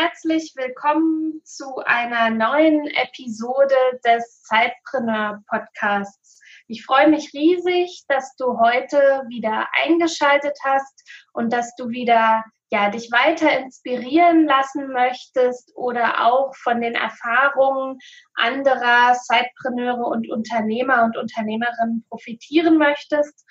Herzlich willkommen zu einer neuen Episode des Zeitpreneur Podcasts. Ich freue mich riesig, dass du heute wieder eingeschaltet hast und dass du wieder ja, dich weiter inspirieren lassen möchtest oder auch von den Erfahrungen anderer Zeitpreneure und Unternehmer und Unternehmerinnen profitieren möchtest.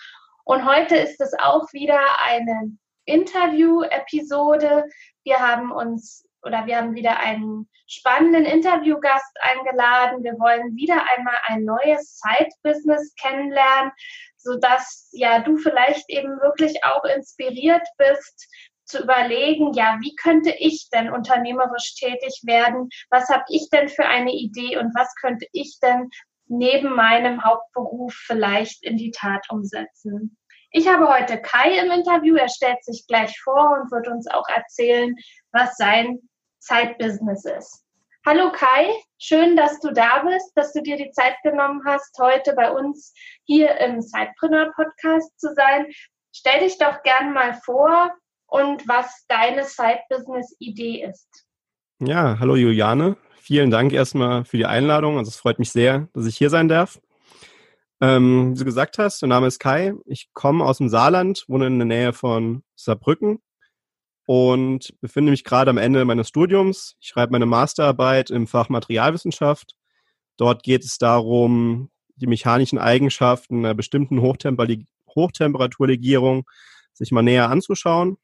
Und heute ist es auch wieder eine Interview-Episode. Wir haben uns oder wir haben wieder einen spannenden Interviewgast eingeladen. Wir wollen wieder einmal ein neues Side-Business kennenlernen, sodass ja du vielleicht eben wirklich auch inspiriert bist, zu überlegen, ja, wie könnte ich denn unternehmerisch tätig werden? Was habe ich denn für eine Idee und was könnte ich denn neben meinem Hauptberuf vielleicht in die Tat umsetzen? Ich habe heute Kai im Interview. Er stellt sich gleich vor und wird uns auch erzählen, was sein Zeitbusiness ist. Hallo Kai, schön, dass du da bist, dass du dir die Zeit genommen hast, heute bei uns hier im Zeitpreneur Podcast zu sein. Stell dich doch gern mal vor und was deine Side-Business-Idee ist. Ja, hallo Juliane. Vielen Dank erstmal für die Einladung. Also es freut mich sehr, dass ich hier sein darf. Ähm, wie du gesagt hast, mein Name ist Kai. Ich komme aus dem Saarland, wohne in der Nähe von Saarbrücken und befinde mich gerade am Ende meines Studiums. Ich schreibe meine Masterarbeit im Fach Materialwissenschaft. Dort geht es darum, die mechanischen Eigenschaften einer bestimmten Hochtemperaturlegierung sich mal näher anzuschauen.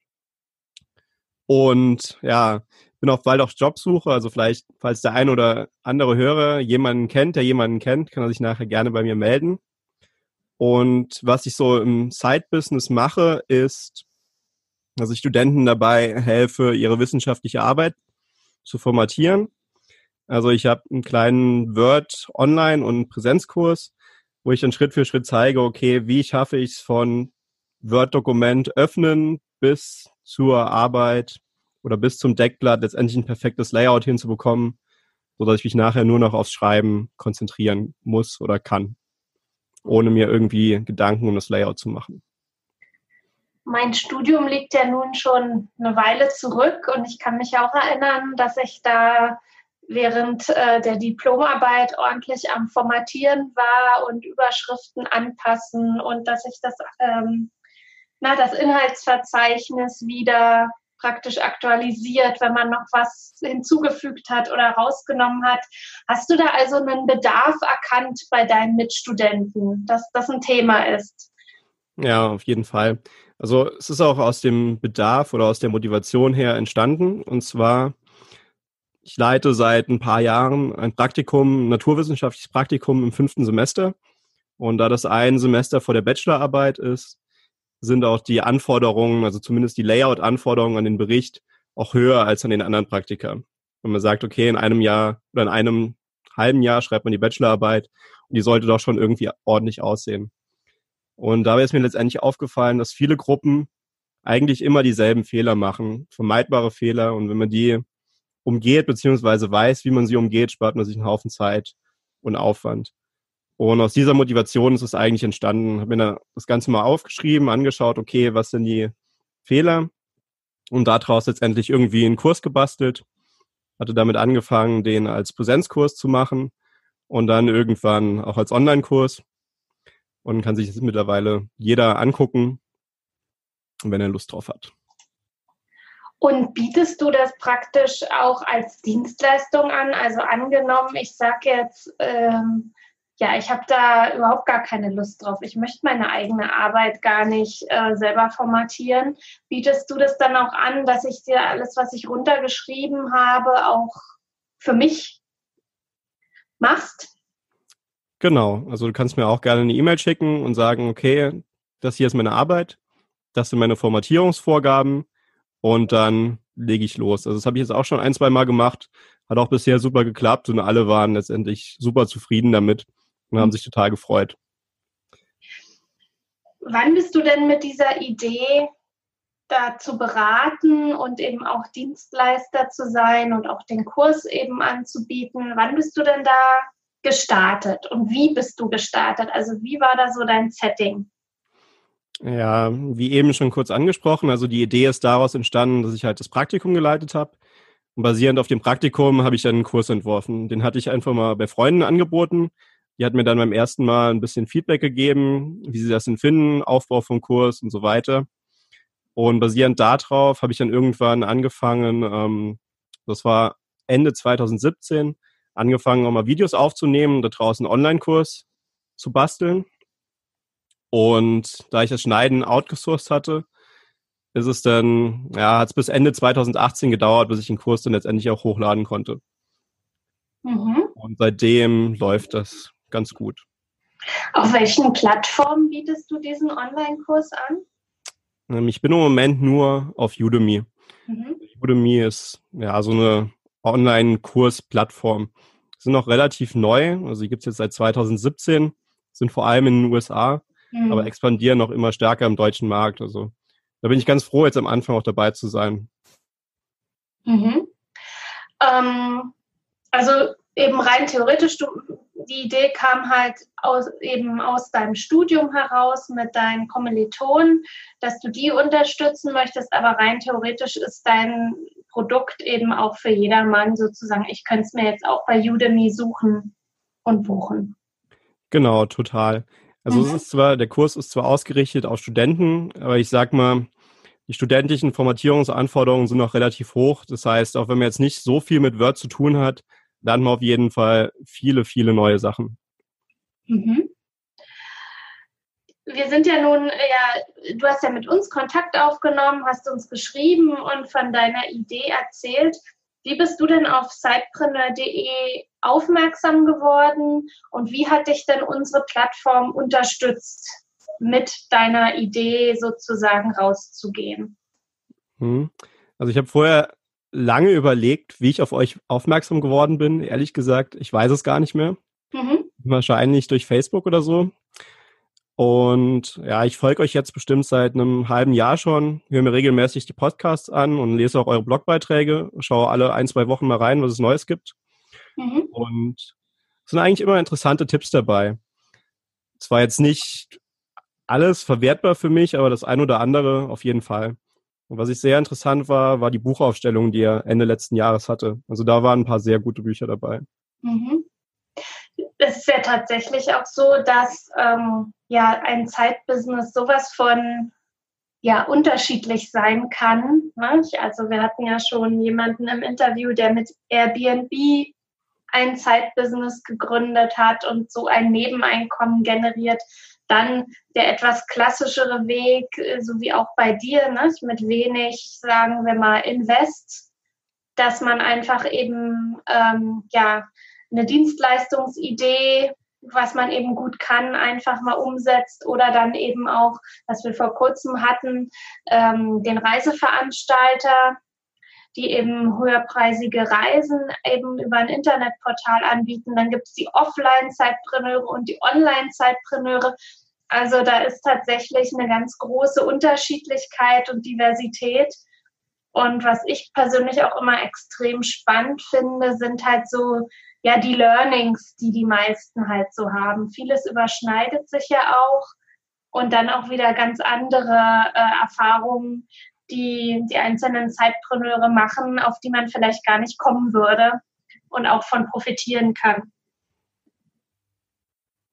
Und ja, bin auch bald auf Jobsuche. Also vielleicht, falls der ein oder andere Hörer jemanden kennt, der jemanden kennt, kann er sich nachher gerne bei mir melden. Und was ich so im Side-Business mache, ist, dass ich Studenten dabei helfe, ihre wissenschaftliche Arbeit zu formatieren. Also ich habe einen kleinen Word Online- und Präsenzkurs, wo ich dann Schritt für Schritt zeige, okay, wie schaffe ich es von Word-Dokument öffnen bis zur Arbeit oder bis zum Deckblatt letztendlich ein perfektes Layout hinzubekommen, so dass ich mich nachher nur noch aufs Schreiben konzentrieren muss oder kann, ohne mir irgendwie Gedanken um das Layout zu machen. Mein Studium liegt ja nun schon eine Weile zurück und ich kann mich auch erinnern, dass ich da während äh, der Diplomarbeit ordentlich am Formatieren war und Überschriften anpassen und dass ich das, ähm, na, das Inhaltsverzeichnis wieder praktisch aktualisiert, wenn man noch was hinzugefügt hat oder rausgenommen hat. Hast du da also einen Bedarf erkannt bei deinen Mitstudenten, dass das ein Thema ist? Ja, auf jeden Fall. Also es ist auch aus dem Bedarf oder aus der Motivation her entstanden. Und zwar, ich leite seit ein paar Jahren ein Praktikum, ein naturwissenschaftliches Praktikum im fünften Semester. Und da das ein Semester vor der Bachelorarbeit ist, sind auch die Anforderungen, also zumindest die Layout-Anforderungen an den Bericht auch höher als an den anderen Praktika. Wenn man sagt, okay, in einem Jahr oder in einem halben Jahr schreibt man die Bachelorarbeit und die sollte doch schon irgendwie ordentlich aussehen. Und dabei ist mir letztendlich aufgefallen, dass viele Gruppen eigentlich immer dieselben Fehler machen, vermeidbare Fehler. Und wenn man die umgeht, beziehungsweise weiß, wie man sie umgeht, spart man sich einen Haufen Zeit und Aufwand. Und aus dieser Motivation ist es eigentlich entstanden. Habe mir das Ganze mal aufgeschrieben, angeschaut, okay, was sind die Fehler? Und daraus letztendlich irgendwie einen Kurs gebastelt. Hatte damit angefangen, den als Präsenzkurs zu machen und dann irgendwann auch als Online-Kurs. Und kann sich das mittlerweile jeder angucken, wenn er Lust drauf hat. Und bietest du das praktisch auch als Dienstleistung an? Also angenommen, ich sage jetzt, ähm, ja, ich habe da überhaupt gar keine Lust drauf. Ich möchte meine eigene Arbeit gar nicht äh, selber formatieren. Bietest du das dann auch an, dass ich dir alles, was ich runtergeschrieben habe, auch für mich machst? Genau, also du kannst mir auch gerne eine E-Mail schicken und sagen, okay, das hier ist meine Arbeit, das sind meine Formatierungsvorgaben und dann lege ich los. Also das habe ich jetzt auch schon ein, zwei Mal gemacht, hat auch bisher super geklappt und alle waren letztendlich super zufrieden damit und haben sich total gefreut. Wann bist du denn mit dieser Idee da zu beraten und eben auch Dienstleister zu sein und auch den Kurs eben anzubieten? Wann bist du denn da gestartet und wie bist du gestartet? Also wie war da so dein Setting? Ja, wie eben schon kurz angesprochen, also die Idee ist daraus entstanden, dass ich halt das Praktikum geleitet habe. Und basierend auf dem Praktikum habe ich dann einen Kurs entworfen. Den hatte ich einfach mal bei Freunden angeboten. Die hat mir dann beim ersten Mal ein bisschen Feedback gegeben, wie sie das denn finden, Aufbau vom Kurs und so weiter. Und basierend darauf habe ich dann irgendwann angefangen, ähm, das war Ende 2017, angefangen, auch mal Videos aufzunehmen, da draußen einen Online-Kurs zu basteln. Und da ich das Schneiden outgesourced hatte, ist es dann, ja, hat es bis Ende 2018 gedauert, bis ich den Kurs dann letztendlich auch hochladen konnte. Mhm. Und seitdem läuft das ganz gut. Auf welchen Plattformen bietest du diesen Online-Kurs an? Ähm, ich bin im Moment nur auf Udemy. Mhm. Udemy ist ja so eine Online-Kurs-Plattform. Sind noch relativ neu, also die gibt es jetzt seit 2017, sind vor allem in den USA, mhm. aber expandieren noch immer stärker im deutschen Markt. Also da bin ich ganz froh, jetzt am Anfang auch dabei zu sein. Mhm. Ähm, also eben rein theoretisch, du, die Idee kam halt aus, eben aus deinem Studium heraus mit deinen Kommilitonen, dass du die unterstützen möchtest, aber rein theoretisch ist dein Produkt eben auch für jedermann sozusagen. Ich könnte es mir jetzt auch bei Udemy suchen und buchen. Genau, total. Also mhm. es ist zwar, der Kurs ist zwar ausgerichtet auf Studenten, aber ich sag mal, die studentischen Formatierungsanforderungen sind noch relativ hoch. Das heißt, auch wenn man jetzt nicht so viel mit Word zu tun hat, lernt man auf jeden Fall viele, viele neue Sachen. Mhm. Wir sind ja nun, ja, du hast ja mit uns Kontakt aufgenommen, hast uns geschrieben und von deiner Idee erzählt. Wie bist du denn auf sidepreneur.de aufmerksam geworden und wie hat dich denn unsere Plattform unterstützt, mit deiner Idee sozusagen rauszugehen? Hm. Also ich habe vorher lange überlegt, wie ich auf euch aufmerksam geworden bin. Ehrlich gesagt, ich weiß es gar nicht mehr. Mhm. Wahrscheinlich durch Facebook oder so. Und ja, ich folge euch jetzt bestimmt seit einem halben Jahr schon, höre mir regelmäßig die Podcasts an und lese auch eure Blogbeiträge, schaue alle ein, zwei Wochen mal rein, was es Neues gibt. Mhm. Und es sind eigentlich immer interessante Tipps dabei. Es war jetzt nicht alles verwertbar für mich, aber das ein oder andere auf jeden Fall. Und was ich sehr interessant war, war die Buchaufstellung, die er Ende letzten Jahres hatte. Also da waren ein paar sehr gute Bücher dabei. Mhm. Es ist ja tatsächlich auch so, dass ähm, ja ein Zeitbusiness sowas von ja unterschiedlich sein kann. Ne? Also wir hatten ja schon jemanden im Interview, der mit Airbnb ein Zeitbusiness gegründet hat und so ein Nebeneinkommen generiert. Dann der etwas klassischere Weg, äh, so wie auch bei dir, ne, mit wenig, sagen wir mal, Invest, dass man einfach eben ähm, ja eine Dienstleistungsidee, was man eben gut kann, einfach mal umsetzt oder dann eben auch, was wir vor kurzem hatten, ähm, den Reiseveranstalter, die eben höherpreisige Reisen eben über ein Internetportal anbieten. Dann gibt es die Offline-Zeitpreneure und die Online-Zeitpreneure. Also da ist tatsächlich eine ganz große Unterschiedlichkeit und Diversität. Und was ich persönlich auch immer extrem spannend finde, sind halt so, ja, die Learnings, die die meisten halt so haben. Vieles überschneidet sich ja auch und dann auch wieder ganz andere äh, Erfahrungen, die die einzelnen Zeitpreneure machen, auf die man vielleicht gar nicht kommen würde und auch von profitieren kann.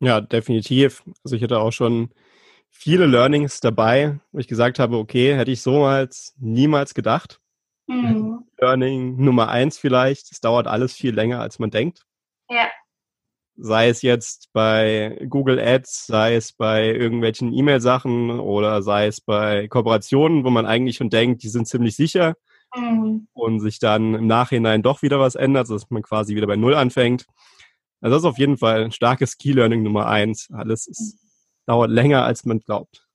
Ja, definitiv. Also ich hatte auch schon viele Learnings dabei, wo ich gesagt habe, okay, hätte ich so als niemals gedacht. Mhm. Learning Nummer eins vielleicht, es dauert alles viel länger, als man denkt. Ja sei es jetzt bei Google Ads, sei es bei irgendwelchen E-Mail-Sachen oder sei es bei Kooperationen, wo man eigentlich schon denkt, die sind ziemlich sicher mhm. und sich dann im Nachhinein doch wieder was ändert, dass man quasi wieder bei Null anfängt. Also das ist auf jeden Fall ein starkes Key-Learning Nummer eins. Alles ist, dauert länger, als man glaubt.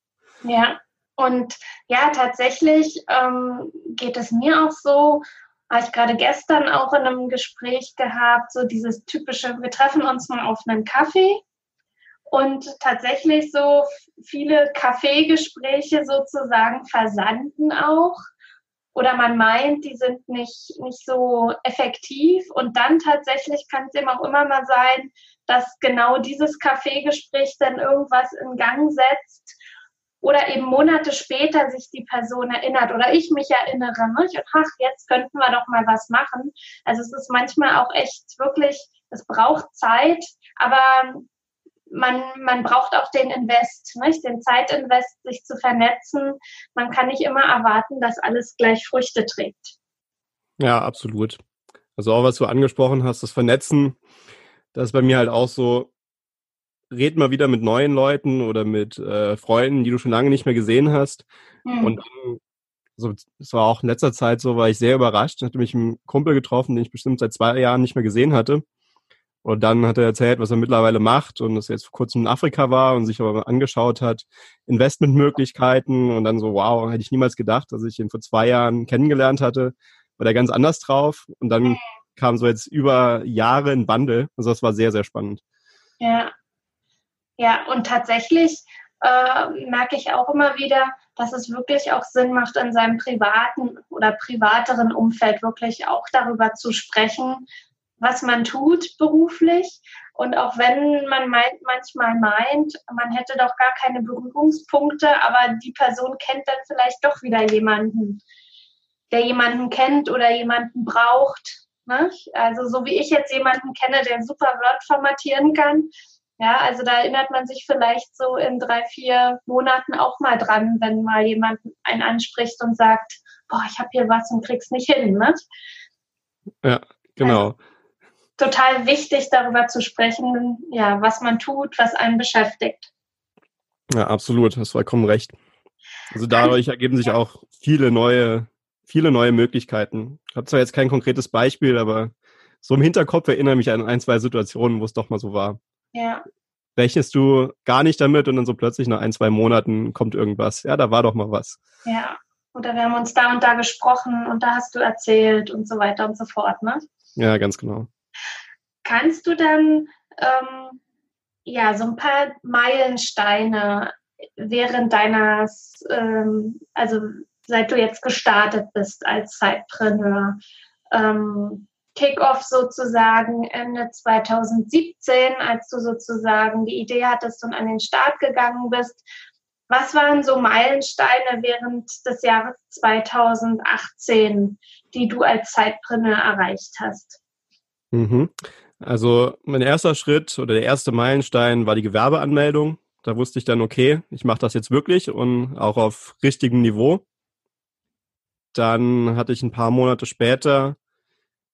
Ja, und ja, tatsächlich ähm, geht es mir auch so, habe ich gerade gestern auch in einem Gespräch gehabt, so dieses typische, wir treffen uns mal auf einen Kaffee. Und tatsächlich so viele Kaffeegespräche sozusagen versanden auch. Oder man meint, die sind nicht, nicht so effektiv. Und dann tatsächlich kann es eben auch immer mal sein, dass genau dieses Kaffeegespräch dann irgendwas in Gang setzt oder eben Monate später sich die Person erinnert oder ich mich erinnere, ne? ich, ach, jetzt könnten wir doch mal was machen. Also es ist manchmal auch echt wirklich, es braucht Zeit, aber man, man braucht auch den Invest, nicht? den Zeitinvest, sich zu vernetzen. Man kann nicht immer erwarten, dass alles gleich Früchte trägt. Ja, absolut. Also auch was du angesprochen hast, das Vernetzen, das ist bei mir halt auch so, red mal wieder mit neuen Leuten oder mit äh, Freunden, die du schon lange nicht mehr gesehen hast. Mhm. Und dann, so, es war auch in letzter Zeit so, war ich sehr überrascht. Ich hatte mich einen Kumpel getroffen, den ich bestimmt seit zwei Jahren nicht mehr gesehen hatte. Und dann hat er erzählt, was er mittlerweile macht und dass er jetzt vor kurzem in Afrika war und sich aber mal angeschaut hat, Investmentmöglichkeiten und dann so, wow, hätte ich niemals gedacht, dass ich ihn vor zwei Jahren kennengelernt hatte, war der ganz anders drauf. Und dann mhm. kam so jetzt über Jahre ein Bundle. Also das war sehr, sehr spannend. Ja, ja, und tatsächlich äh, merke ich auch immer wieder, dass es wirklich auch Sinn macht, in seinem privaten oder privateren Umfeld wirklich auch darüber zu sprechen, was man tut beruflich. Und auch wenn man meint, manchmal meint, man hätte doch gar keine Berührungspunkte, aber die Person kennt dann vielleicht doch wieder jemanden, der jemanden kennt oder jemanden braucht. Ne? Also so wie ich jetzt jemanden kenne, der super Word formatieren kann, ja, also da erinnert man sich vielleicht so in drei, vier Monaten auch mal dran, wenn mal jemand einen anspricht und sagt, boah, ich habe hier was und krieg's nicht hin. Ne? Ja, genau. Also, total wichtig, darüber zu sprechen, ja, was man tut, was einen beschäftigt. Ja, absolut, hast vollkommen recht. Also dadurch ergeben sich auch viele neue, viele neue Möglichkeiten. Ich habe zwar jetzt kein konkretes Beispiel, aber so im Hinterkopf erinnere mich an ein, zwei Situationen, wo es doch mal so war. Ja. Rechnest du gar nicht damit und dann so plötzlich nach ein, zwei Monaten kommt irgendwas. Ja, da war doch mal was. Ja. Oder wir haben uns da und da gesprochen und da hast du erzählt und so weiter und so fort, ne? Ja, ganz genau. Kannst du dann ähm, ja so ein paar Meilensteine während deines, ähm, also seit du jetzt gestartet bist als Zeitpreneur, ähm, Kickoff sozusagen Ende 2017, als du sozusagen die Idee hattest und an den Start gegangen bist. Was waren so Meilensteine während des Jahres 2018, die du als Zeitpreneur erreicht hast? Mhm. Also mein erster Schritt oder der erste Meilenstein war die Gewerbeanmeldung. Da wusste ich dann, okay, ich mache das jetzt wirklich und auch auf richtigem Niveau. Dann hatte ich ein paar Monate später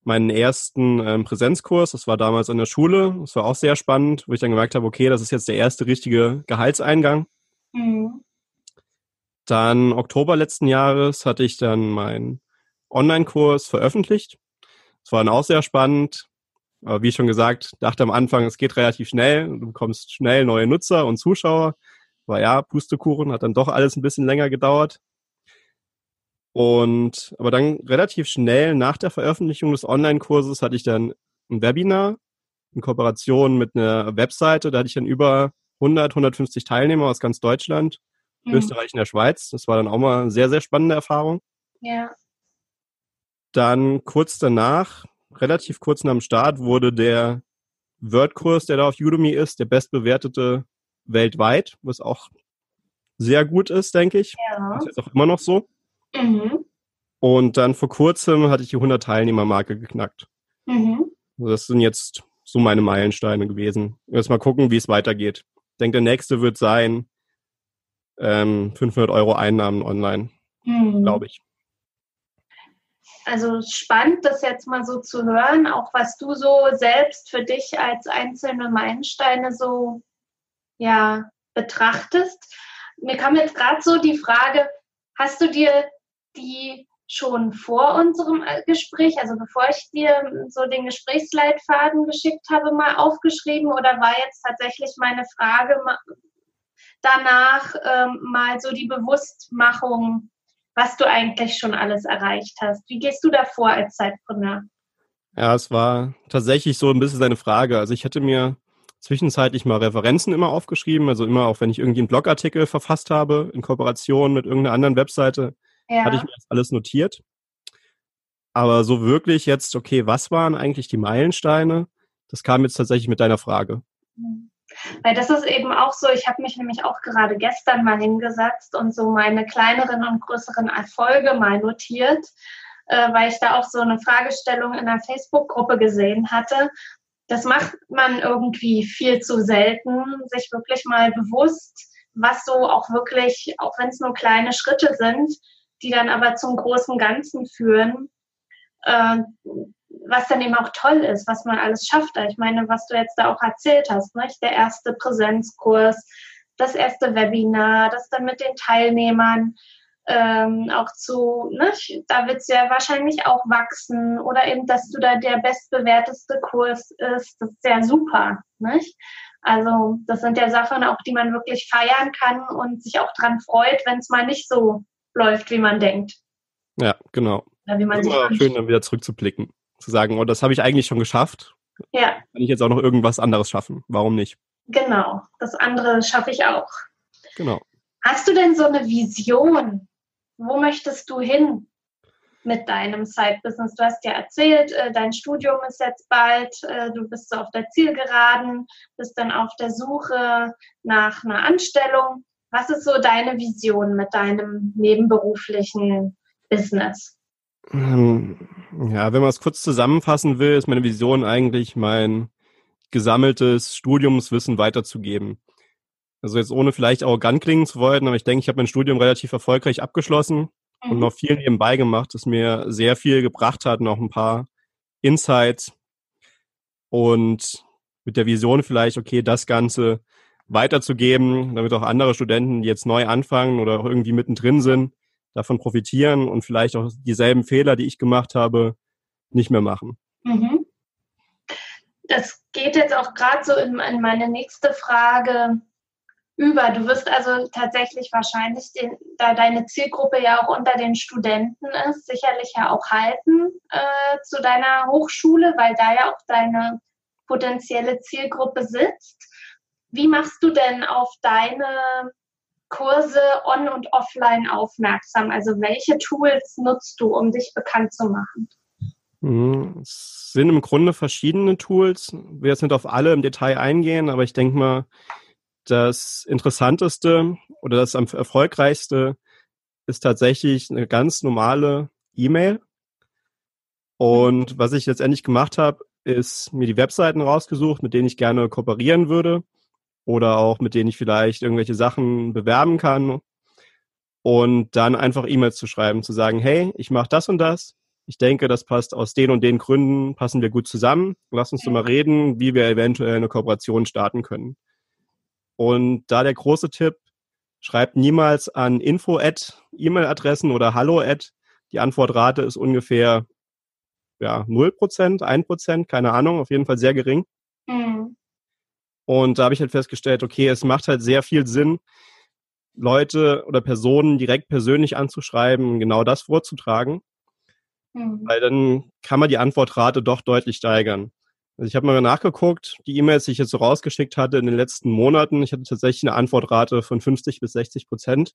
meinen ersten ähm, Präsenzkurs. Das war damals an der Schule. Das war auch sehr spannend, wo ich dann gemerkt habe, okay, das ist jetzt der erste richtige Gehaltseingang. Mhm. Dann Oktober letzten Jahres hatte ich dann meinen Online-Kurs veröffentlicht. Das war dann auch sehr spannend. Aber wie schon gesagt, dachte am Anfang, es geht relativ schnell. Du bekommst schnell neue Nutzer und Zuschauer. War ja, Pustekuchen, hat dann doch alles ein bisschen länger gedauert. Und aber dann relativ schnell nach der Veröffentlichung des Online-Kurses hatte ich dann ein Webinar in Kooperation mit einer Webseite. Da hatte ich dann über 100, 150 Teilnehmer aus ganz Deutschland, mhm. Österreich und der Schweiz. Das war dann auch mal eine sehr, sehr spannende Erfahrung. Ja. Dann kurz danach, relativ kurz nach dem Start, wurde der Word-Kurs, der da auf Udemy ist, der bestbewertete weltweit, was auch sehr gut ist, denke ich. Ja. Das ist auch immer noch so. Mhm. Und dann vor kurzem hatte ich die 100 Teilnehmer-Marke geknackt. Mhm. Also das sind jetzt so meine Meilensteine gewesen. Jetzt mal gucken, wie es weitergeht. Ich denke, der nächste wird sein ähm, 500 Euro Einnahmen online, mhm. glaube ich. Also spannend, das jetzt mal so zu hören, auch was du so selbst für dich als einzelne Meilensteine so ja betrachtest. Mir kam jetzt gerade so die Frage, hast du dir die schon vor unserem äh, Gespräch, also bevor ich dir so den Gesprächsleitfaden geschickt habe, mal aufgeschrieben oder war jetzt tatsächlich meine Frage danach ähm, mal so die Bewusstmachung, was du eigentlich schon alles erreicht hast. Wie gehst du davor als Zeitpreneur? Ja, es war tatsächlich so ein bisschen seine Frage. Also ich hätte mir zwischenzeitlich mal Referenzen immer aufgeschrieben, also immer auch wenn ich irgendwie einen Blogartikel verfasst habe in Kooperation mit irgendeiner anderen Webseite, ja. hatte ich mir das alles notiert. Aber so wirklich jetzt, okay, was waren eigentlich die Meilensteine? Das kam jetzt tatsächlich mit deiner Frage. Mhm. Weil das ist eben auch so, ich habe mich nämlich auch gerade gestern mal hingesetzt und so meine kleineren und größeren Erfolge mal notiert, äh, weil ich da auch so eine Fragestellung in der Facebook-Gruppe gesehen hatte. Das macht man irgendwie viel zu selten, sich wirklich mal bewusst, was so auch wirklich, auch wenn es nur kleine Schritte sind, die dann aber zum großen Ganzen führen, äh, was dann eben auch toll ist, was man alles schafft. Ich meine, was du jetzt da auch erzählt hast, nicht? der erste Präsenzkurs, das erste Webinar, das dann mit den Teilnehmern ähm, auch zu, nicht? da wird es ja wahrscheinlich auch wachsen oder eben, dass du da der bestbewerteste Kurs ist, das ist ja super. Nicht? Also das sind ja Sachen auch, die man wirklich feiern kann und sich auch dran freut, wenn es mal nicht so läuft, wie man denkt. Ja, genau. Oder wie man Immer schön, dann wieder zurückzublicken zu sagen, oh, das habe ich eigentlich schon geschafft. Ja. Kann ich jetzt auch noch irgendwas anderes schaffen? Warum nicht? Genau, das andere schaffe ich auch. Genau. Hast du denn so eine Vision? Wo möchtest du hin mit deinem Side-Business? Du hast ja erzählt, äh, dein Studium ist jetzt bald, äh, du bist so auf der Zielgeraden, bist dann auf der Suche nach einer Anstellung. Was ist so deine Vision mit deinem nebenberuflichen Business? Ähm, ja, wenn man es kurz zusammenfassen will, ist meine Vision eigentlich, mein gesammeltes Studiumswissen weiterzugeben. Also jetzt ohne vielleicht arrogant klingen zu wollen, aber ich denke, ich habe mein Studium relativ erfolgreich abgeschlossen mhm. und noch viel nebenbei gemacht, das mir sehr viel gebracht hat, noch ein paar Insights und mit der Vision vielleicht, okay, das Ganze weiterzugeben, damit auch andere Studenten, die jetzt neu anfangen oder auch irgendwie mittendrin sind, davon profitieren und vielleicht auch dieselben Fehler, die ich gemacht habe, nicht mehr machen. Mhm. Das geht jetzt auch gerade so in, in, meine nächste Frage über. Du wirst also tatsächlich wahrscheinlich, den, da deine Zielgruppe ja auch unter den Studenten ist, sicherlich ja auch halten äh, zu deiner Hochschule, weil da ja auch deine potenzielle Zielgruppe sitzt. Wie machst du denn auf deine Kurse on und offline aufmerksam? Also welche Tools nutzt du, um dich bekannt zu machen? Mhm. Es sind im Grunde verschiedene Tools. Ich will jetzt nicht auf alle im Detail eingehen, aber ich denke mal, das Interessanteste oder das am erfolgreichste ist tatsächlich eine ganz normale E-Mail. Und was ich letztendlich gemacht habe, ist mir die Webseiten rausgesucht, mit denen ich gerne kooperieren würde oder auch mit denen ich vielleicht irgendwelche Sachen bewerben kann und dann einfach E-Mails zu schreiben, zu sagen, hey, ich mache das und das. Ich denke, das passt aus den und den Gründen, passen wir gut zusammen. Lass uns doch mal reden, wie wir eventuell eine Kooperation starten können. Und da der große Tipp, schreibt niemals an info at E-Mail-Adressen oder hallo at. Die Antwortrate ist ungefähr ja, 0%, 1%, keine Ahnung, auf jeden Fall sehr gering. Mhm. Und da habe ich halt festgestellt, okay, es macht halt sehr viel Sinn, Leute oder Personen direkt persönlich anzuschreiben, genau das vorzutragen. Mhm. Weil dann kann man die Antwortrate doch deutlich steigern. Also ich habe mal nachgeguckt, die E-Mails, die ich jetzt so rausgeschickt hatte in den letzten Monaten, ich hatte tatsächlich eine Antwortrate von 50 bis 60 Prozent.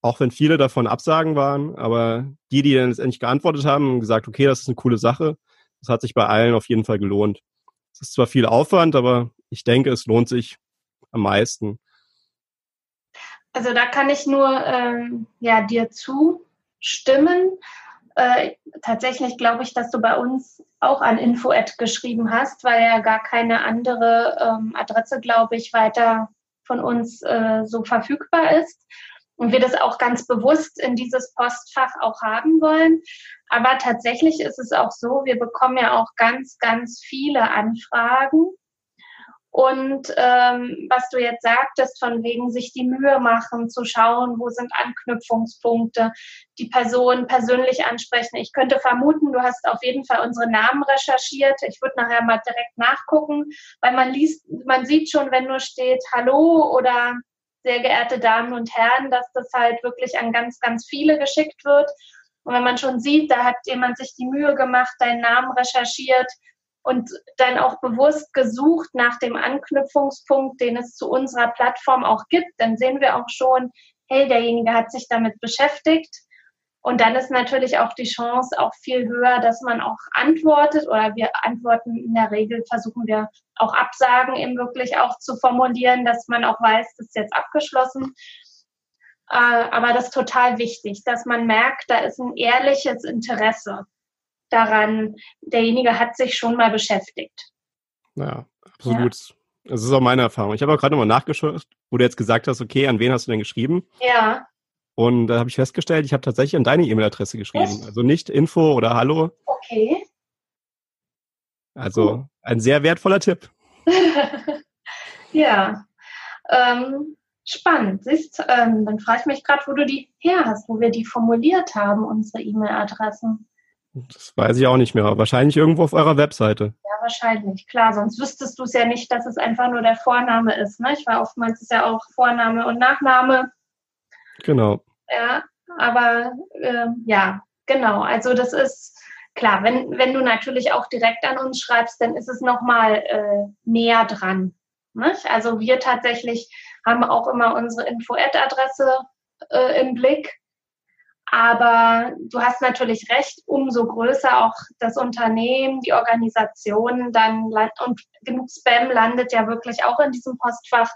Auch wenn viele davon Absagen waren, aber die, die dann letztendlich geantwortet haben, haben gesagt, okay, das ist eine coole Sache. Das hat sich bei allen auf jeden Fall gelohnt. Es ist zwar viel Aufwand, aber ich denke, es lohnt sich am meisten. Also da kann ich nur ähm, ja, dir zustimmen. Äh, tatsächlich glaube ich, dass du bei uns auch an Info-Ad geschrieben hast, weil ja gar keine andere ähm, Adresse, glaube ich, weiter von uns äh, so verfügbar ist und wir das auch ganz bewusst in dieses Postfach auch haben wollen. Aber tatsächlich ist es auch so, wir bekommen ja auch ganz, ganz viele Anfragen und ähm, was du jetzt sagtest, von wegen sich die Mühe machen, zu schauen, wo sind Anknüpfungspunkte, die Person persönlich ansprechen. Ich könnte vermuten, du hast auf jeden Fall unsere Namen recherchiert. Ich würde nachher mal direkt nachgucken, weil man liest, man sieht schon, wenn nur steht Hallo oder sehr geehrte Damen und Herren, dass das halt wirklich an ganz, ganz viele geschickt wird. Und wenn man schon sieht, da hat jemand sich die Mühe gemacht, deinen Namen recherchiert und dann auch bewusst gesucht nach dem Anknüpfungspunkt, den es zu unserer Plattform auch gibt, dann sehen wir auch schon, hey, derjenige hat sich damit beschäftigt. Und dann ist natürlich auch die Chance auch viel höher, dass man auch antwortet oder wir antworten in der Regel, versuchen wir auch Absagen eben wirklich auch zu formulieren, dass man auch weiß, das ist jetzt abgeschlossen. Äh, aber das ist total wichtig, dass man merkt, da ist ein ehrliches Interesse daran, derjenige hat sich schon mal beschäftigt. Ja, absolut. Ja. Das ist auch meine Erfahrung. Ich habe auch gerade nochmal nachgeschaut, wo du jetzt gesagt hast, okay, an wen hast du denn geschrieben? Ja. Und da habe ich festgestellt, ich habe tatsächlich an deine E-Mail-Adresse geschrieben. Echt? Also nicht Info oder Hallo. Okay. Also cool. ein sehr wertvoller Tipp. ja. Ähm, spannend. Siehst, ähm, dann frage ich mich gerade, wo du die her hast, wo wir die formuliert haben, unsere E-Mail-Adressen. Das weiß ich auch nicht mehr. Wahrscheinlich irgendwo auf eurer Webseite. Ja, wahrscheinlich. Klar, sonst wüsstest du es ja nicht, dass es einfach nur der Vorname ist. Ne? Ich war oftmals ist ja auch Vorname und Nachname. Genau. Ja, aber äh, ja, genau. Also das ist klar, wenn, wenn du natürlich auch direkt an uns schreibst, dann ist es nochmal äh, näher dran. Nicht? Also wir tatsächlich haben auch immer unsere Info-Ad-Adresse äh, im Blick aber du hast natürlich recht, umso größer auch das Unternehmen, die Organisation, dann und genug Spam landet ja wirklich auch in diesem Postfach,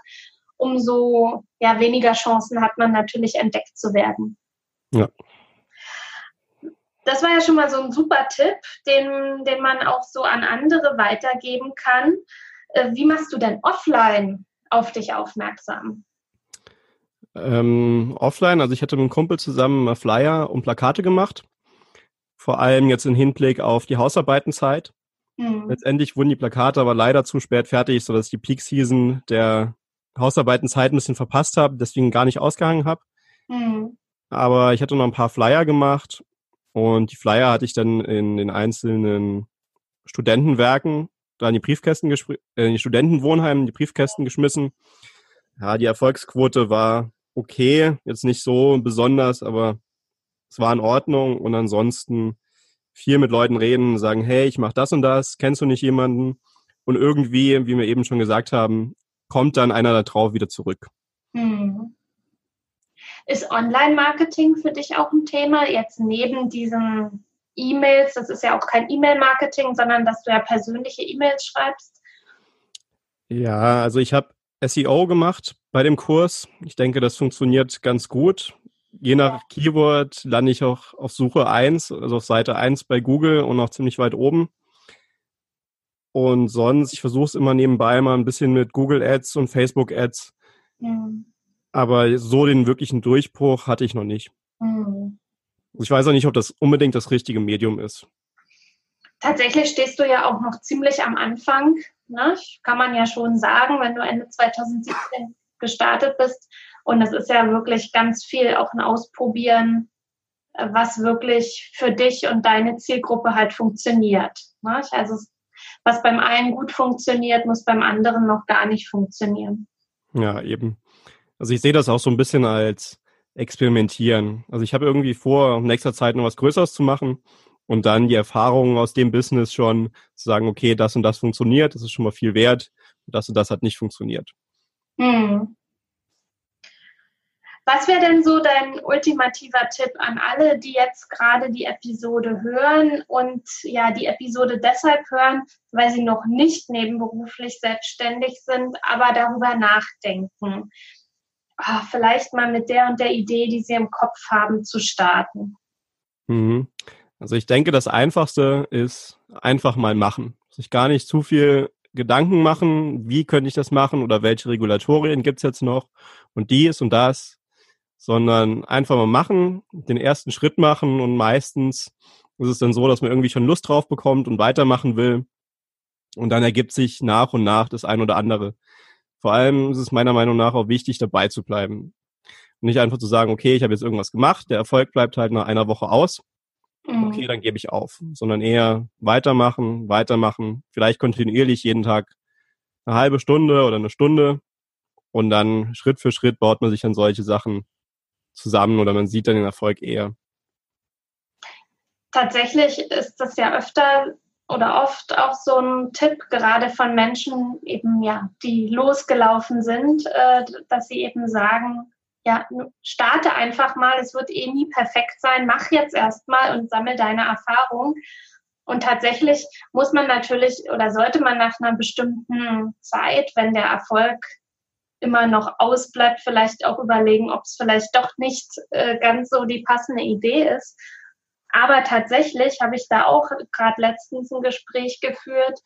umso ja, weniger Chancen hat man natürlich entdeckt zu werden. Ja. Das war ja schon mal so ein super Tipp, den, den man auch so an andere weitergeben kann. Äh, wie machst du denn offline auf dich aufmerksam? ähm, offline. Also ich hatte mit einem Kumpel zusammen Flyer und Plakate gemacht. Vor allem jetzt im Hinblick auf die Hausarbeitenzeit. Mhm. Letztendlich wurden die Plakate aber leider zu spät fertig, sodass die Peak Season der Hausarbeitenzeit ein bisschen verpasst habe, deswegen gar nicht ausgehangen habe. Mhm. Aber ich hatte noch ein paar Flyer gemacht und die Flyer hatte ich dann in den einzelnen Studentenwerken da in die Briefkästen, äh, in die Studentenwohnheimen, in die Briefkästen geschmissen. Ja, die Erfolgsquote war okay, jetzt nicht so besonders, aber es war in Ordnung und ansonsten viel mit Leuten reden, sagen, hey, ich mache das und das, kennst du nicht jemanden? Und irgendwie, wie wir eben schon gesagt haben, kommt dann einer da drauf wieder zurück. Hm. Ist Online-Marketing für dich auch ein Thema? Jetzt neben diesen E-Mails, das ist ja auch kein E-Mail-Marketing, sondern dass du ja persönliche E-Mails schreibst. Ja, also ich habe SEO gemacht bei dem Kurs. Ich denke, das funktioniert ganz gut. Je nach Keyword lande ich auch auf Suche 1, also auf Seite 1 bei Google und auch ziemlich weit oben. Und sonst, ich versuche es immer nebenbei mal ein bisschen mit Google Ads und Facebook Ads. Mhm. Aber so den wirklichen Durchbruch hatte ich noch nicht. Mhm. Ich weiß auch nicht, ob das unbedingt das richtige Medium ist. Tatsächlich stehst du ja auch noch ziemlich am Anfang. Ne? Kann man ja schon sagen, wenn du Ende 2017 gestartet bist. Und es ist ja wirklich ganz viel auch ein Ausprobieren, äh, was wirklich für dich und deine Zielgruppe halt funktioniert. Ne? Also was beim einen gut funktioniert, muss beim anderen noch gar nicht funktionieren. Ja, eben. Also ich sehe das auch so ein bisschen als Experimentieren. Also ich habe irgendwie vor, in nächster Zeit noch was Größeres zu machen und dann die Erfahrungen aus dem Business schon zu sagen, okay, das und das funktioniert, das ist schon mal viel wert, das und das hat nicht funktioniert. Hm. Was wäre denn so dein ultimativer Tipp an alle, die jetzt gerade die Episode hören und ja, die Episode deshalb hören, weil sie noch nicht nebenberuflich selbstständig sind, aber darüber nachdenken, ah, vielleicht mal mit der und der Idee, die sie im Kopf haben, zu starten? Mhm. Also ich denke, das Einfachste ist einfach mal machen. Sich gar nicht zu viel Gedanken machen, wie könnte ich das machen oder welche Regulatorien gibt es jetzt noch und dies und das, sondern einfach mal machen, den ersten Schritt machen und meistens ist es dann so, dass man irgendwie schon Lust drauf bekommt und weitermachen will und dann ergibt sich nach und nach das ein oder andere. Vor allem ist es meiner Meinung nach auch wichtig, dabei zu bleiben. Und nicht einfach zu sagen, okay, ich habe jetzt irgendwas gemacht, der Erfolg bleibt halt nach einer Woche aus okay, mhm. dann gebe ich auf, sondern eher weitermachen, weitermachen, vielleicht kontinuierlich jeden Tag eine halbe Stunde oder eine Stunde Und dann Schritt für Schritt baut man sich dann solche Sachen zusammen oder man sieht dann den Erfolg eher. Tatsächlich ist das ja öfter oder oft auch so ein Tipp, gerade von Menschen eben, ja, die losgelaufen sind, äh, dass sie eben sagen, ja, starte einfach mal, es wird eh nie perfekt sein, mach jetzt erstmal und sammel deine Erfahrung. Und tatsächlich muss man natürlich oder sollte man nach einer bestimmten Zeit, wenn der Erfolg immer noch ausbleibt, vielleicht auch überlegen, ob es vielleicht doch nicht äh, ganz so die passende Idee ist. Aber tatsächlich habe ich da auch gerade letztens ein Gespräch geführt.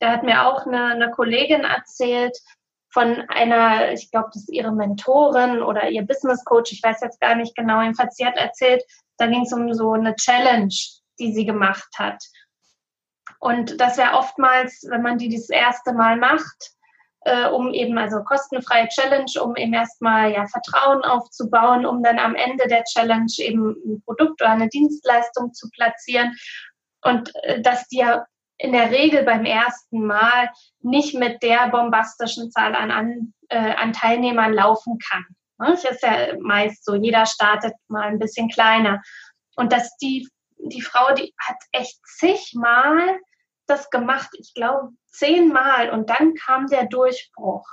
Da hat mir auch eine, eine Kollegin erzählt von einer, ich glaube, das ist ihre Mentorin oder ihr Business Coach, ich weiß jetzt gar nicht genau, jedenfalls sie hat erzählt, da ging es um so eine Challenge, die sie gemacht hat. Und das wäre oftmals, wenn man die das erste Mal macht, äh, um eben, also kostenfreie Challenge, um eben erstmal ja Vertrauen aufzubauen, um dann am Ende der Challenge eben ein Produkt oder eine Dienstleistung zu platzieren. Und äh, dass die ja in der Regel beim ersten Mal nicht mit der bombastischen Zahl an, an, äh, an Teilnehmern laufen kann. Das ist ja meist so, jeder startet mal ein bisschen kleiner. Und dass die, die Frau, die hat echt zigmal das gemacht, ich glaube zehnmal und dann kam der Durchbruch.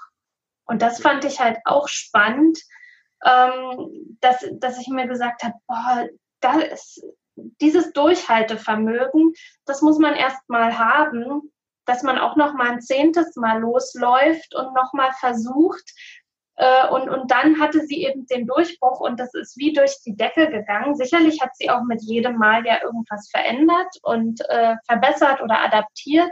Und das fand ich halt auch spannend, ähm, dass, dass ich mir gesagt habe, boah, das, dieses Durchhaltevermögen, das muss man erst mal haben, dass man auch noch mal ein zehntes Mal losläuft und noch mal versucht, und, und dann hatte sie eben den Durchbruch und das ist wie durch die Decke gegangen. Sicherlich hat sie auch mit jedem Mal ja irgendwas verändert und äh, verbessert oder adaptiert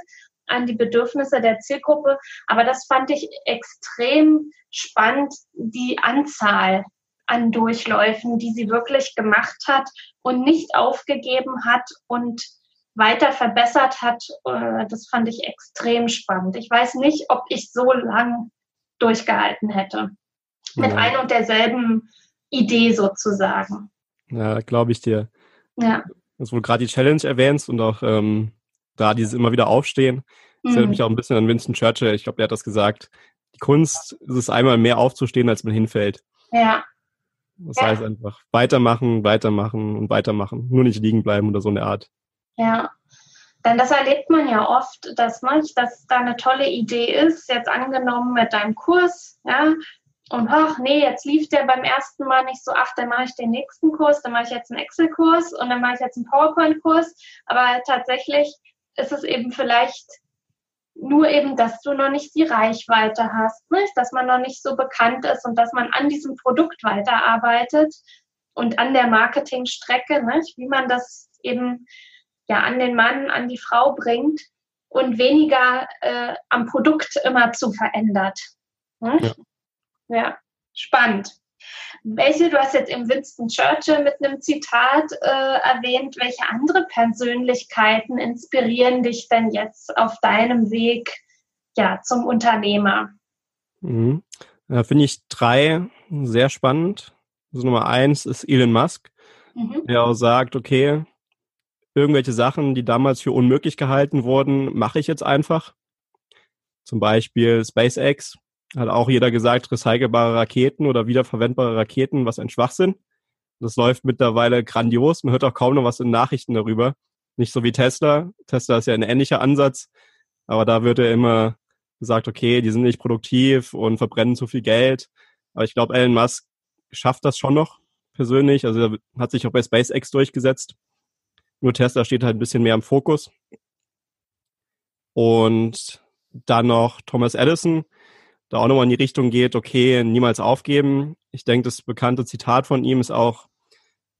an die Bedürfnisse der Zielgruppe. Aber das fand ich extrem spannend, die Anzahl an Durchläufen, die sie wirklich gemacht hat und nicht aufgegeben hat und weiter verbessert hat. Äh, das fand ich extrem spannend. Ich weiß nicht, ob ich so lang durchgehalten hätte. Mit ja. ein und derselben Idee sozusagen. Ja, glaube ich dir. Ja. Also, wo du gerade die Challenge erwähnst und auch ähm, da dieses immer wieder aufstehen, das mhm. erinnert mich auch ein bisschen an Winston Churchill. Ich glaube, der hat das gesagt. Die Kunst ist es einmal mehr aufzustehen, als man hinfällt. Ja. Das ja. heißt einfach weitermachen, weitermachen und weitermachen. Nur nicht liegen bleiben oder so eine Art. Ja. Denn das erlebt man ja oft, dass man, dass da eine tolle Idee ist, jetzt angenommen mit deinem Kurs, ja, und ach nee, jetzt lief der beim ersten Mal nicht so, ach, dann mache ich den nächsten Kurs, dann mache ich jetzt einen Excel-Kurs und dann mache ich jetzt einen PowerPoint-Kurs. Aber tatsächlich ist es eben vielleicht nur eben, dass du noch nicht die Reichweite hast, nicht? dass man noch nicht so bekannt ist und dass man an diesem Produkt weiterarbeitet und an der Marketingstrecke, nicht? wie man das eben ja an den Mann, an die Frau bringt und weniger äh, am Produkt immer zu verändert. Ja. ja, spannend. Welche, du hast jetzt im Winston Churchill mit einem Zitat äh, erwähnt, welche andere Persönlichkeiten inspirieren dich denn jetzt auf deinem Weg ja, zum Unternehmer? Mhm. Da finde ich drei sehr spannend. Also Nummer eins ist Elon Musk, mhm. der auch sagt, okay, irgendwelche Sachen, die damals für unmöglich gehalten wurden, mache ich jetzt einfach. Zum Beispiel SpaceX. Hat auch jeder gesagt, recycelbare Raketen oder wiederverwendbare Raketen, was ein Schwachsinn. Das läuft mittlerweile grandios. Man hört auch kaum noch was in Nachrichten darüber. Nicht so wie Tesla. Tesla ist ja ein ähnlicher Ansatz. Aber da wird ja immer gesagt, okay, die sind nicht produktiv und verbrennen zu viel Geld. Aber ich glaube, Elon Musk schafft das schon noch persönlich. Also er hat sich auch bei SpaceX durchgesetzt. Nur Tesla steht halt ein bisschen mehr im Fokus. Und dann noch Thomas Edison, da auch nochmal in die Richtung geht, okay, niemals aufgeben. Ich denke, das bekannte Zitat von ihm ist auch,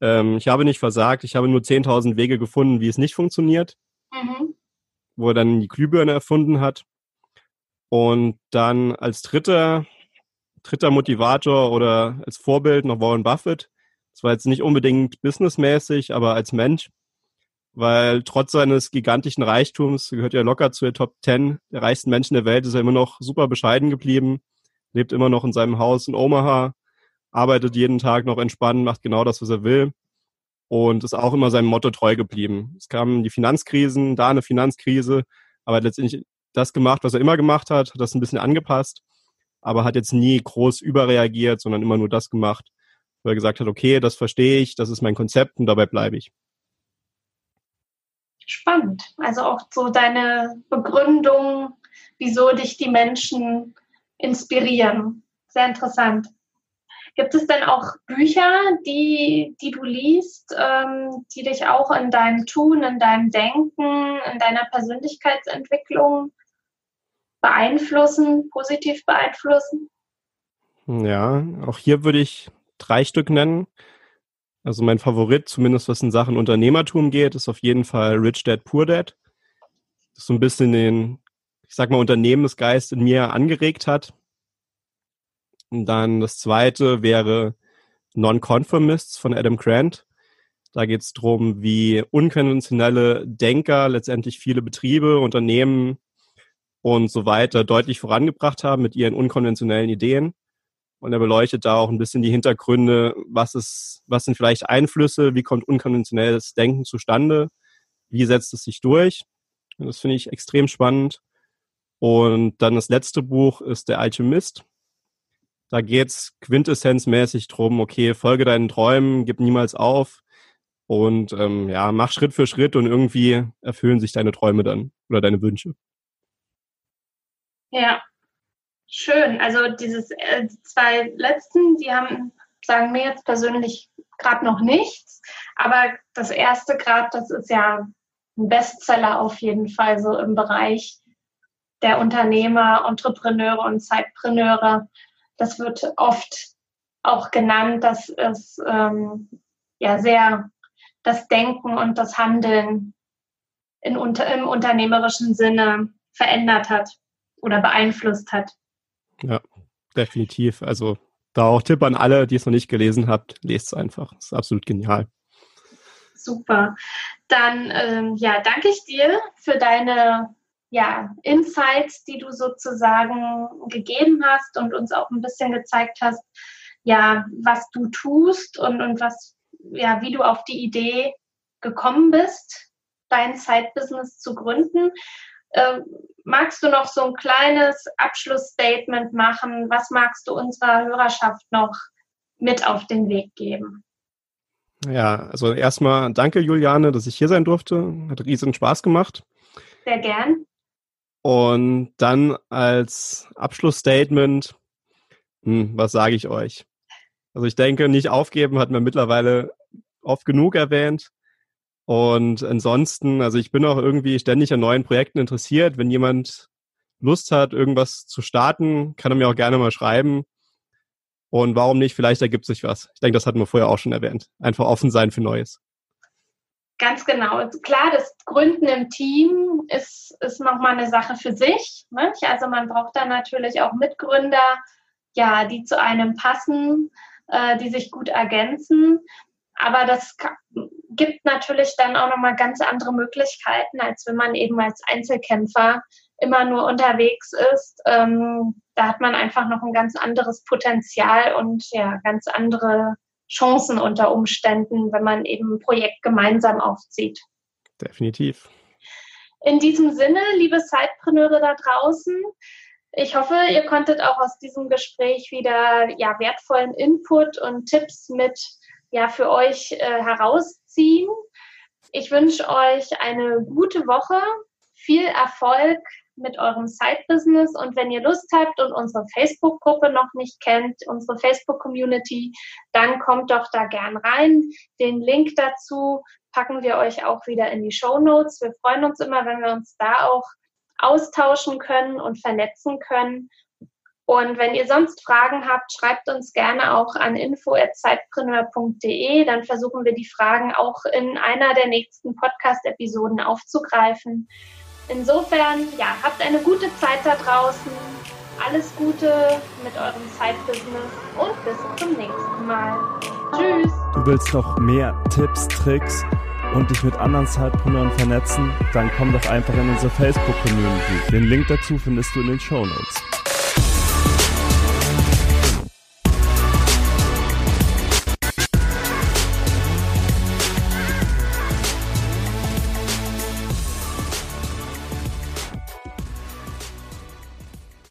ähm, ich habe nicht versagt, ich habe nur 10.000 Wege gefunden, wie es nicht funktioniert. Mhm. Wo er dann die Glühbirne erfunden hat. Und dann als dritter, dritter Motivator oder als Vorbild noch Warren Buffett. Das war jetzt nicht unbedingt businessmäßig, aber als Mensch weil trotz seines gigantischen Reichtums, gehört ja locker zu der Top 10 der reichsten Menschen der Welt, ist er immer noch super bescheiden geblieben, lebt immer noch in seinem Haus in Omaha, arbeitet jeden Tag noch entspannt, macht genau das, was er will und ist auch immer seinem Motto treu geblieben. Es kamen die Finanzkrisen, da eine Finanzkrise, aber letztendlich das gemacht, was er immer gemacht hat, hat das ein bisschen angepasst aber hat jetzt nie groß überreagiert, sondern immer nur das gemacht, wo er gesagt hat, okay, das verstehe ich, das ist mein Konzept und dabei bleibe ich. Spannend. Also auch so deine Begründung, wieso dich die Menschen inspirieren. Sehr interessant. Gibt es denn auch Bücher, die, die du liest, ähm, die dich auch in deinem Tun, in deinem Denken, in deiner Persönlichkeitsentwicklung beeinflussen, positiv beeinflussen? Ja, auch hier würde ich drei Stück nennen. Also mein Favorit, zumindest was in Sachen Unternehmertum geht, ist auf jeden Fall Rich Dad Poor Dad. Das so ein bisschen den, ich sag mal, Unternehmensgeist in mir angeregt hat. Und dann das zweite wäre Non-Conformists von Adam Grant. Da geht es darum, wie unkonventionelle Denker letztendlich viele Betriebe, Unternehmen und so weiter deutlich vorangebracht haben mit ihren unkonventionellen Ideen. Und er beleuchtet da auch ein bisschen die Hintergründe, was ist, was sind vielleicht Einflüsse, wie kommt unkonventionelles Denken zustande, wie setzt es sich durch. Das finde ich extrem spannend. Und dann das letzte Buch ist Der Alchemist da geht's quintessenzmäßig drum, okay, folge deinen Träumen, gib niemals auf und ähm, ja, mach Schritt für Schritt und irgendwie erfüllen sich deine Träume dann oder deine Wünsche. Ja, schön. Also dieses äh, zwei letzten, die haben, sagen mir jetzt persönlich gerade noch nichts, aber das erste gerade, das ist ja ein Bestseller auf jeden Fall so im Bereich der Unternehmer, Entrepreneure und Zeitpreneure das wird oft auch genannt, dass es ähm, ja sehr das Denken und das Handeln in, unter, im unternehmerischen Sinne verändert hat oder beeinflusst hat. Ja, definitiv. Also da auch Tipp an alle, die es noch nicht gelesen habt, lest es einfach. Das ist absolut genial. Super. Dann ähm, ja, danke ich dir für deine ja, Insights, die du sozusagen gegeben hast und uns auch ein bisschen gezeigt hast, ja, was du tust und, und was, ja, wie du auf die Idee gekommen bist, dein Side-Business zu gründen. Ähm, magst du noch so ein kleines Abschlussstatement machen? Was magst du unserer Hörerschaft noch mit auf den Weg geben? Ja, also erstmal danke, Juliane, dass ich hier sein durfte. Hat riesen Spaß gemacht. Sehr gern. Und dann als Abschlussstatement, hm, was sage ich euch? Also ich denke, nicht aufgeben hat man mittlerweile oft genug erwähnt. Und ansonsten, also ich bin auch irgendwie ständig an neuen Projekten interessiert. Wenn jemand Lust hat, irgendwas zu starten, kann er mir auch gerne mal schreiben. Und warum nicht? Vielleicht ergibt sich was. Ich denke, das hatten wir vorher auch schon erwähnt. Einfach offen sein für Neues. Ganz genau. Klar, das Gründen im Team ist, ist nochmal eine Sache für sich. Ne? Also man braucht da natürlich auch Mitgründer, ja, die zu einem passen, äh, die sich gut ergänzen. Aber das gibt natürlich dann auch nochmal ganz andere Möglichkeiten, als wenn man eben als Einzelkämpfer immer nur unterwegs ist. Ähm, da hat man einfach noch ein ganz anderes Potenzial und ja, ganz andere Chancen unter Umständen, wenn man eben ein Projekt gemeinsam aufzieht. Definitiv. In diesem Sinne, liebe Sidepreneure da draußen, ich hoffe, ihr konntet auch aus diesem Gespräch wieder ja, wertvollen Input und Tipps mit ja, für euch äh, herausziehen. Ich wünsche euch eine gute Woche, viel Erfolg mit eurem Side-Business. Und wenn ihr Lust habt und unsere Facebook-Gruppe noch nicht kennt, unsere Facebook-Community, dann kommt doch da gern rein. Den Link dazu packen wir euch auch wieder in die Show Notes. Wir freuen uns immer, wenn wir uns da auch austauschen können und vernetzen können. Und wenn ihr sonst Fragen habt, schreibt uns gerne auch an info.zeitpreneur.de. Dann versuchen wir die Fragen auch in einer der nächsten Podcast-Episoden aufzugreifen. Insofern, ja, habt eine gute Zeit da draußen. Alles Gute mit eurem Side-Business und bis zum nächsten Mal. Tschüss. Du willst noch mehr Tipps, Tricks und dich mit anderen Sidepreneuren vernetzen? Dann komm doch einfach in unsere Facebook-Community. Den Link dazu findest du in den Show Notes.